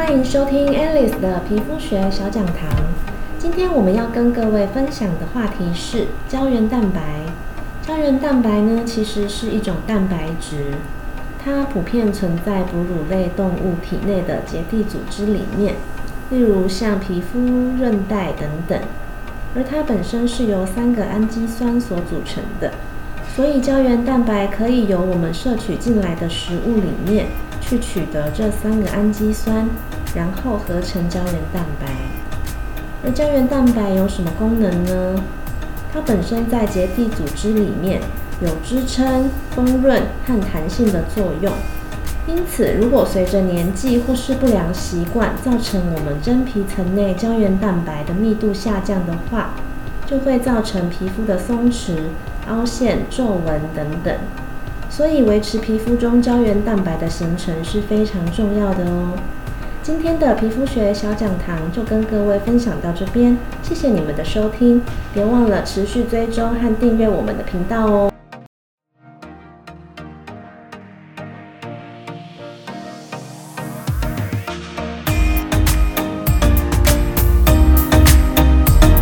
欢迎收听 Alice 的皮肤学小讲堂。今天我们要跟各位分享的话题是胶原蛋白。胶原蛋白呢，其实是一种蛋白质，它普遍存在哺乳类动物体内的结缔组织里面，例如像皮肤、韧带等等。而它本身是由三个氨基酸所组成的，所以胶原蛋白可以由我们摄取进来的食物里面去取得这三个氨基酸。然后合成胶原蛋白。而胶原蛋白有什么功能呢？它本身在结缔组织里面有支撑、丰润和弹性的作用。因此，如果随着年纪或是不良习惯造成我们真皮层内胶原蛋白的密度下降的话，就会造成皮肤的松弛、凹陷、皱纹等等。所以，维持皮肤中胶原蛋白的形成是非常重要的哦。今天的皮肤学小讲堂就跟各位分享到这边，谢谢你们的收听，别忘了持续追踪和订阅我们的频道哦。